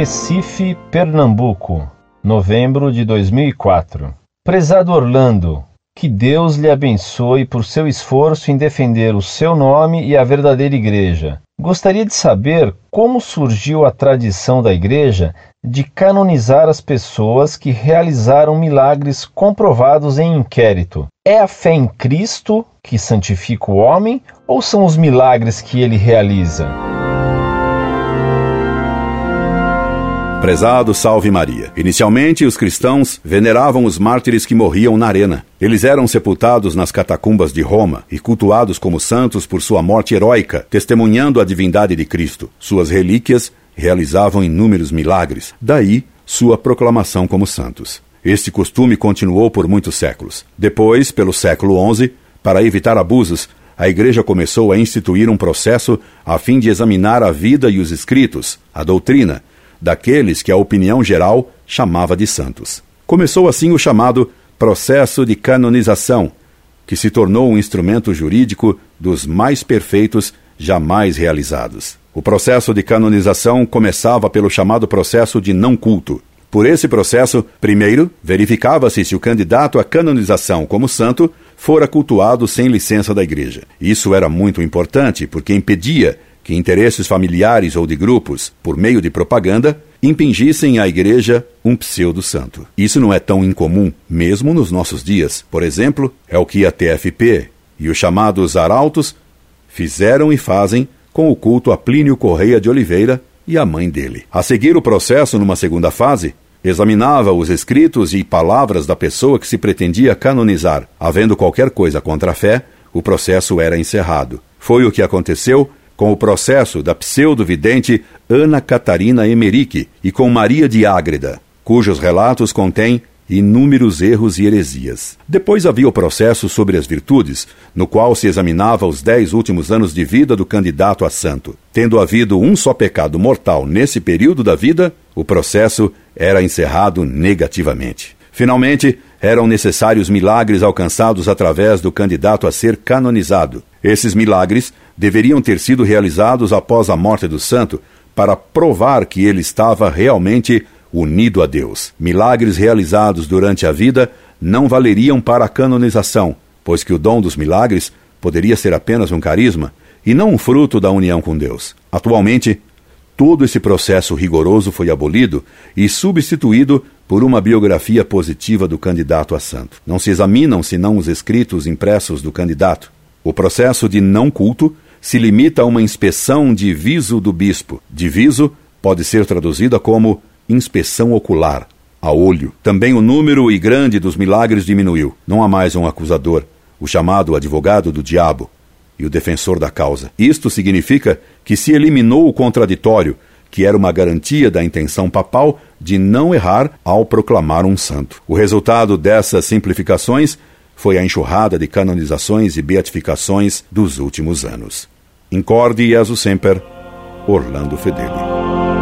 Recife, Pernambuco, novembro de 2004. Prezado Orlando, que Deus lhe abençoe por seu esforço em defender o seu nome e a verdadeira igreja. Gostaria de saber como surgiu a tradição da igreja de canonizar as pessoas que realizaram milagres comprovados em inquérito. É a fé em Cristo que santifica o homem ou são os milagres que ele realiza? Prezado Salve Maria. Inicialmente, os cristãos veneravam os mártires que morriam na arena. Eles eram sepultados nas catacumbas de Roma e cultuados como santos por sua morte heróica, testemunhando a divindade de Cristo. Suas relíquias realizavam inúmeros milagres, daí sua proclamação como santos. Este costume continuou por muitos séculos. Depois, pelo século XI, para evitar abusos, a Igreja começou a instituir um processo a fim de examinar a vida e os escritos, a doutrina, daqueles que a opinião geral chamava de santos. Começou assim o chamado processo de canonização, que se tornou um instrumento jurídico dos mais perfeitos jamais realizados. O processo de canonização começava pelo chamado processo de não culto. Por esse processo, primeiro, verificava-se se o candidato à canonização como santo fora cultuado sem licença da igreja. Isso era muito importante porque impedia que interesses familiares ou de grupos, por meio de propaganda, impingissem à igreja um pseudo-santo. Isso não é tão incomum, mesmo nos nossos dias. Por exemplo, é o que a TFP e os chamados arautos fizeram e fazem com o culto a Plínio Correia de Oliveira e a mãe dele. A seguir o processo, numa segunda fase, examinava os escritos e palavras da pessoa que se pretendia canonizar. Havendo qualquer coisa contra a fé, o processo era encerrado. Foi o que aconteceu com o processo da pseudo-vidente Ana Catarina Emerick e com Maria de Ágreda, cujos relatos contêm inúmeros erros e heresias. Depois havia o processo sobre as virtudes, no qual se examinava os dez últimos anos de vida do candidato a santo. Tendo havido um só pecado mortal nesse período da vida, o processo era encerrado negativamente. Finalmente, eram necessários milagres alcançados através do candidato a ser canonizado. Esses milagres deveriam ter sido realizados após a morte do santo para provar que ele estava realmente unido a Deus. Milagres realizados durante a vida não valeriam para a canonização, pois que o dom dos milagres poderia ser apenas um carisma e não um fruto da união com Deus. Atualmente, todo esse processo rigoroso foi abolido e substituído por uma biografia positiva do candidato a santo. Não se examinam senão os escritos impressos do candidato. O processo de não culto se limita a uma inspeção de viso do bispo. Diviso pode ser traduzida como inspeção ocular, a olho. Também o número e grande dos milagres diminuiu. Não há mais um acusador, o chamado advogado do diabo, e o defensor da causa. Isto significa que se eliminou o contraditório, que era uma garantia da intenção papal de não errar ao proclamar um santo. O resultado dessas simplificações foi a enxurrada de canonizações e beatificações dos últimos anos. Incorde Jesus Semper, Orlando Fedeli.